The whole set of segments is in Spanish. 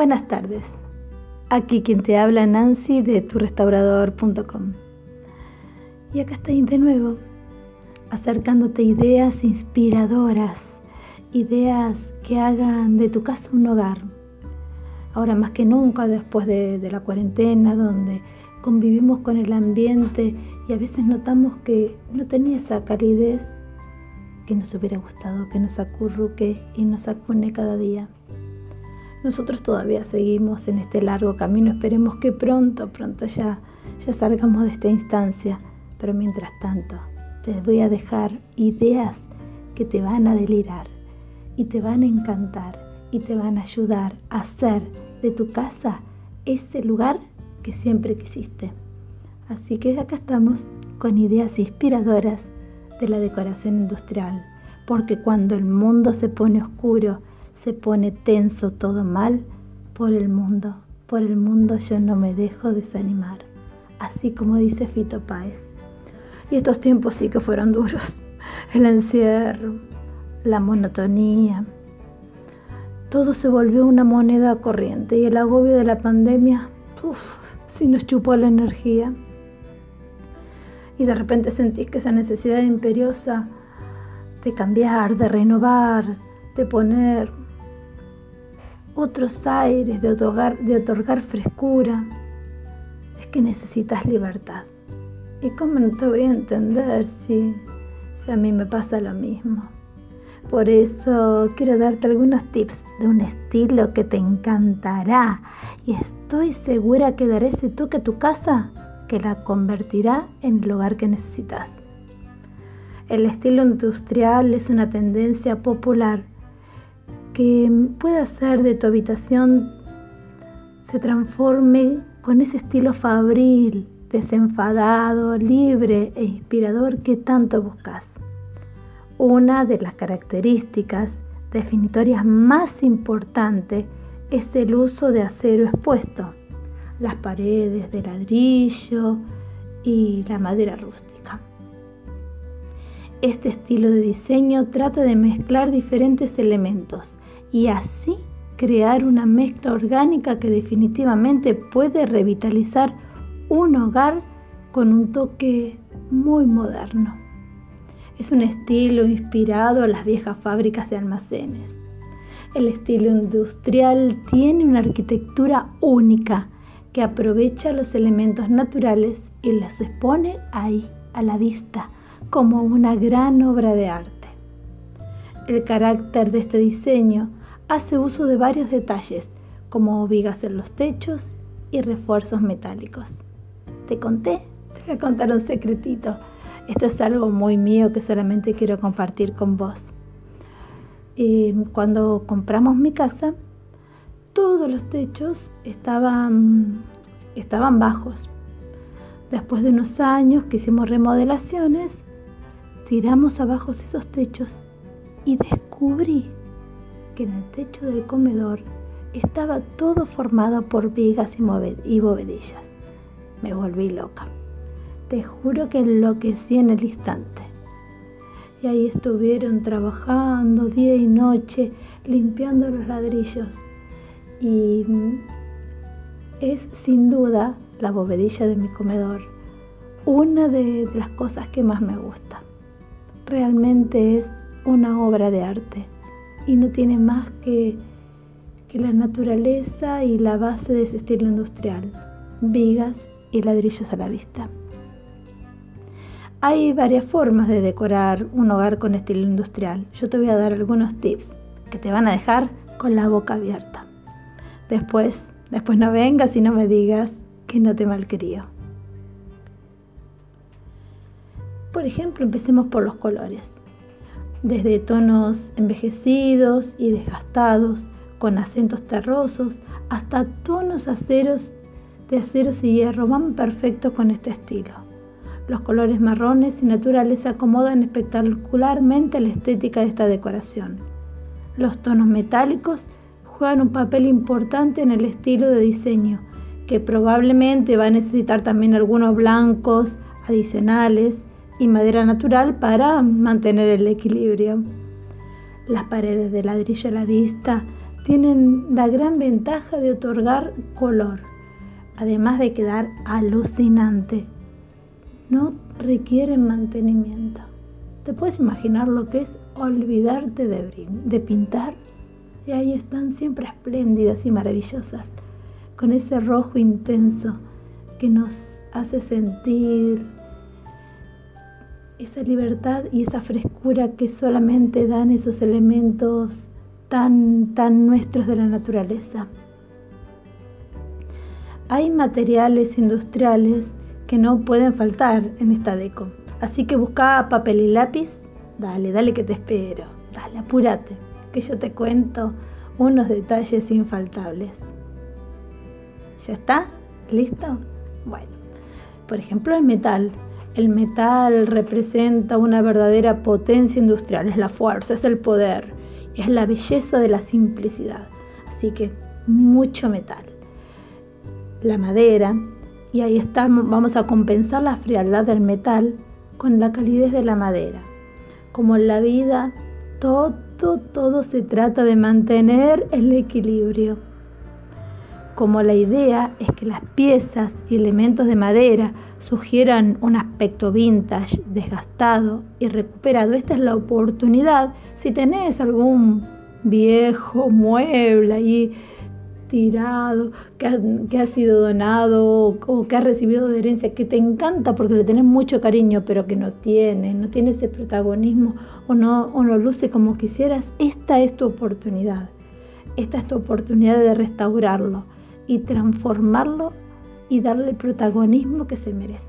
Buenas tardes. Aquí quien te habla Nancy de turrestaurador.com. Y acá estoy de nuevo, acercándote ideas inspiradoras, ideas que hagan de tu casa un hogar. Ahora más que nunca, después de, de la cuarentena, donde convivimos con el ambiente y a veces notamos que no tenía esa calidez que nos hubiera gustado que nos acurruque y nos acune cada día. Nosotros todavía seguimos en este largo camino, esperemos que pronto, pronto ya, ya salgamos de esta instancia, pero mientras tanto te voy a dejar ideas que te van a delirar y te van a encantar y te van a ayudar a hacer de tu casa ese lugar que siempre quisiste. Así que acá estamos con ideas inspiradoras de la decoración industrial, porque cuando el mundo se pone oscuro, se pone tenso todo mal, por el mundo, por el mundo yo no me dejo desanimar, así como dice Fito Páez. Y estos tiempos sí que fueron duros, el encierro, la monotonía, todo se volvió una moneda corriente y el agobio de la pandemia, uff, sí nos chupó la energía. Y de repente sentís que esa necesidad imperiosa de cambiar, de renovar, de poner otros aires, de otorgar, frescura, es que necesitas libertad. ¿Y cómo no te voy a entender si, si a mí me pasa lo mismo? Por eso quiero darte algunos tips de un estilo que te encantará y estoy segura que daré ese toque a tu casa que la convertirá en el hogar que necesitas. El estilo industrial es una tendencia popular que puede hacer de tu habitación se transforme con ese estilo fabril, desenfadado, libre e inspirador que tanto buscas. Una de las características definitorias más importantes es el uso de acero expuesto las paredes de ladrillo y la madera rústica. Este estilo de diseño trata de mezclar diferentes elementos y así crear una mezcla orgánica que definitivamente puede revitalizar un hogar con un toque muy moderno. Es un estilo inspirado a las viejas fábricas de almacenes. El estilo industrial tiene una arquitectura única que aprovecha los elementos naturales y los expone ahí, a la vista, como una gran obra de arte. El carácter de este diseño hace uso de varios detalles, como vigas en los techos y refuerzos metálicos. ¿Te conté? Te voy a contar un secretito. Esto es algo muy mío que solamente quiero compartir con vos. Cuando compramos mi casa, todos los techos estaban, estaban bajos. Después de unos años que hicimos remodelaciones, tiramos abajo esos techos y descubrí que en el techo del comedor estaba todo formado por vigas y bovedillas. Me volví loca. Te juro que enloquecí en el instante. Y ahí estuvieron trabajando día y noche, limpiando los ladrillos y es sin duda la bovedilla de mi comedor una de, las cosas que más me gusta. Realmente es una obra de arte y no tiene más que, que la naturaleza y la base de ese estilo industrial, vigas y ladrillos a la vista. Hay varias formas de decorar un hogar con estilo industrial. Yo te voy a dar algunos tips que te van a dejar con la boca abierta. Después, después no vengas y no me digas que no te malcrio. Por ejemplo, empecemos por los colores. Desde tonos envejecidos y desgastados, con acentos terrosos, hasta tonos aceros de aceros y hierro van perfectos con este estilo. Los colores marrones y naturales acomodan espectacularmente la estética de esta decoración. Los tonos metálicos juegan un papel importante en el estilo de diseño, que probablemente va a necesitar también algunos blancos adicionales y madera natural para mantener el equilibrio. Las paredes de ladrillo a la vista tienen la gran ventaja de otorgar color, además de quedar alucinante. No requieren mantenimiento. ¿Te puedes imaginar lo que es olvidarte de, de pintar? Y ahí están siempre espléndidas y maravillosas, con ese rojo intenso que nos hace sentir esa libertad y esa frescura que solamente dan esos elementos tan, tan nuestros de la naturaleza. Hay materiales industriales que no pueden faltar en esta deco, así que busca papel y lápiz, dale, dale que te espero, dale, apúrate, que yo te cuento unos detalles infaltables. ¿Ya está? ¿Listo? Bueno, por ejemplo el metal. El metal representa una verdadera potencia industrial, es la fuerza, es el poder, es la belleza de la simplicidad. Así que mucho metal. La madera, y ahí estamos, vamos a compensar la frialdad del metal con la calidez de la madera. Como en la vida, todo, todo se trata de mantener el equilibrio. Como la idea es que las piezas y elementos de madera sugieran un aspecto vintage, desgastado y recuperado. Esta es la oportunidad. Si tenés algún viejo mueble ahí tirado, que ha, sido donado o, que ha recibido de herencia, que te encanta porque le tenés mucho cariño, pero que no tiene, no tiene ese protagonismo o no, o no luce como quisieras, esta es tu oportunidad. Esta es tu oportunidad de restaurarlo y transformarlo y darle el protagonismo que se merece.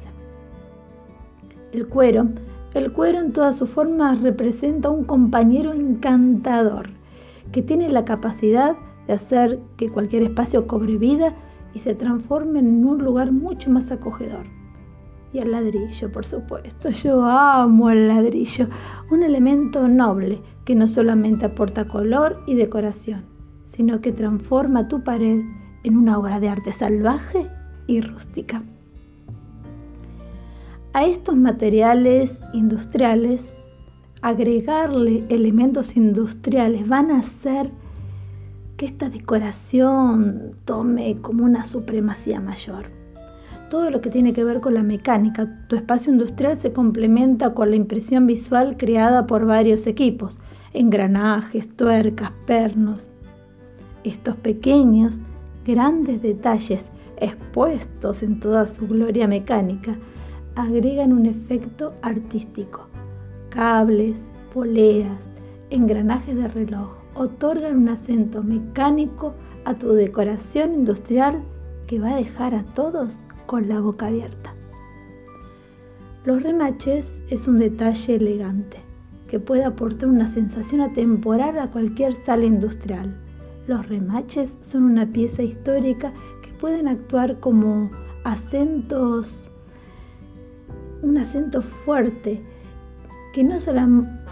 El cuero, el cuero en todas sus formas representa un compañero encantador que tiene la capacidad de hacer que cualquier espacio cobre vida y se transforme en un lugar mucho más acogedor. Y el ladrillo, por supuesto. Yo amo el ladrillo, un elemento noble que no solamente aporta color y decoración, sino que transforma tu pared en una obra de arte salvaje y rústica. A estos materiales industriales, agregarle elementos industriales van a hacer que esta decoración tome como una supremacía mayor. Todo lo que tiene que ver con la mecánica, tu espacio industrial se complementa con la impresión visual creada por varios equipos, engranajes, tuercas, pernos. Estos pequeños, grandes detalles expuestos en toda su gloria mecánica, agregan un efecto artístico. Cables, poleas, engranajes de reloj otorgan un acento mecánico a tu decoración industrial que va a dejar a todos con la boca abierta. Los remaches es un detalle elegante que puede aportar una sensación atemporal a cualquier sala industrial. Los remaches son una pieza histórica pueden actuar como acentos, un acento fuerte que no,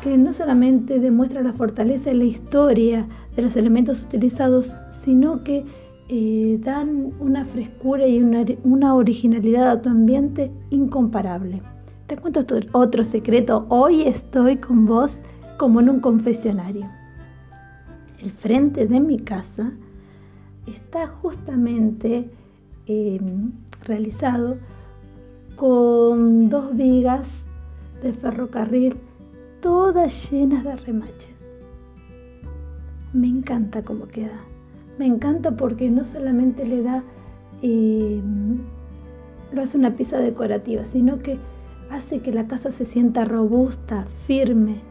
que no solamente demuestra la fortaleza y la historia de los elementos utilizados, sino que eh, dan una frescura y una, una, originalidad a tu ambiente incomparable. Te cuento otro secreto. Hoy estoy con vos como en un confesionario. El frente de mi casa está justamente em, realizado con dos vigas de ferrocarril todas llenas de remaches. Me encanta cómo queda. Me encanta porque no solamente le da, em, lo hace una pieza decorativa, sino que hace que la casa se sienta robusta, firme,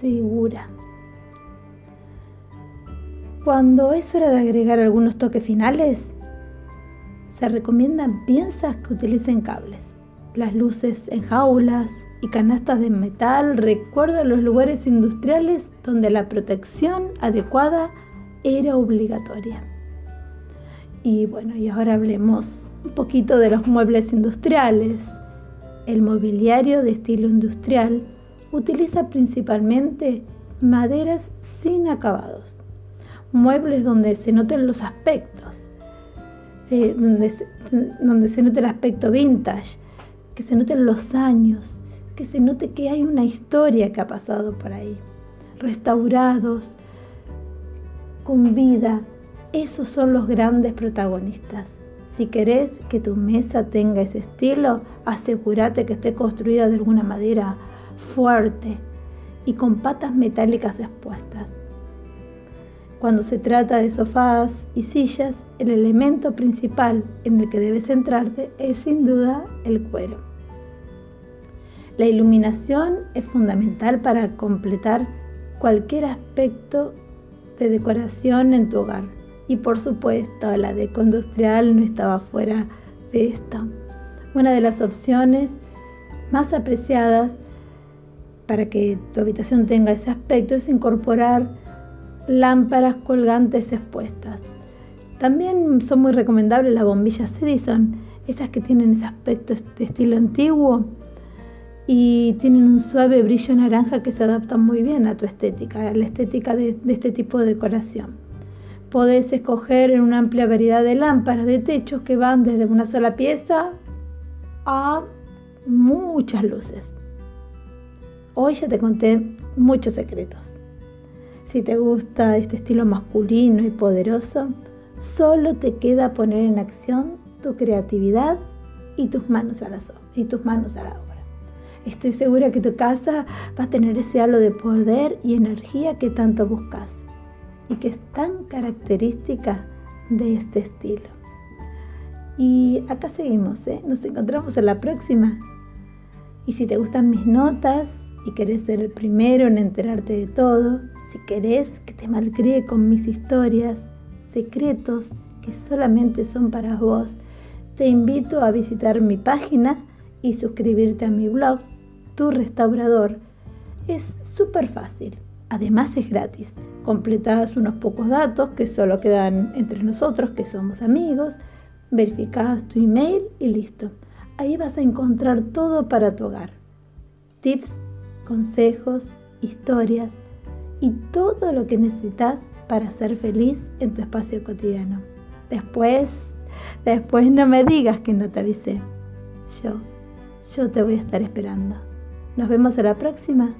segura. Cuando es hora de agregar algunos toques finales, se recomiendan piezas que utilicen cables. Las luces en jaulas y canastas de metal recuerdan los lugares industriales donde la protección adecuada era obligatoria. Y bueno, y ahora hablemos un poquito de los muebles industriales. El mobiliario de estilo industrial utiliza principalmente maderas sin acabados muebles donde se noten los aspectos, eh, donde, se, donde se note el aspecto vintage, que se noten los años, que se note que hay una historia que ha pasado por ahí, restaurados, con vida. Esos son los grandes protagonistas. Si querés que tu mesa tenga ese estilo, asegúrate que esté construida de alguna madera fuerte y con patas metálicas expuestas. Cuando se trata de sofás y sillas, el elemento principal en el que debes centrarte es sin duda el cuero. La iluminación es fundamental para completar cualquier aspecto de decoración en tu hogar. Y por supuesto, la deco industrial no estaba fuera de esto. Una de las opciones más apreciadas para que tu habitación tenga ese aspecto es incorporar lámparas colgantes expuestas. También son muy recomendables las bombillas Edison, esas que tienen ese aspecto de estilo antiguo y tienen un suave brillo naranja que se adapta muy bien a tu estética, a la estética de, este tipo de decoración. Podés escoger en una amplia variedad de lámparas de techos que van desde una sola pieza a muchas luces. Hoy ya te conté muchos secretos. Si te gusta este estilo masculino y poderoso, solo te queda poner en acción tu creatividad y tus manos a la, y tus manos obra. Estoy segura que tu casa va a tener ese halo de poder y energía que tanto buscas y que es tan característica de este estilo. Y acá seguimos, ¿eh? nos encontramos en la próxima. Y si te gustan mis notas y querés ser el primero en enterarte de todo, si querés que te malcrie con mis historias, secretos que solamente son para vos, te invito a visitar mi página y suscribirte a mi blog, Tu Restaurador. Es súper fácil, además es gratis. Completás unos pocos datos que solo quedan entre nosotros, que somos amigos, verificás tu email y listo. Ahí vas a encontrar todo para tu hogar. Tips, consejos, historias y todo lo que necesitas para ser feliz en tu espacio cotidiano. Después, después no me digas que no te avisé. Yo, yo te voy a estar esperando. Nos vemos a la próxima.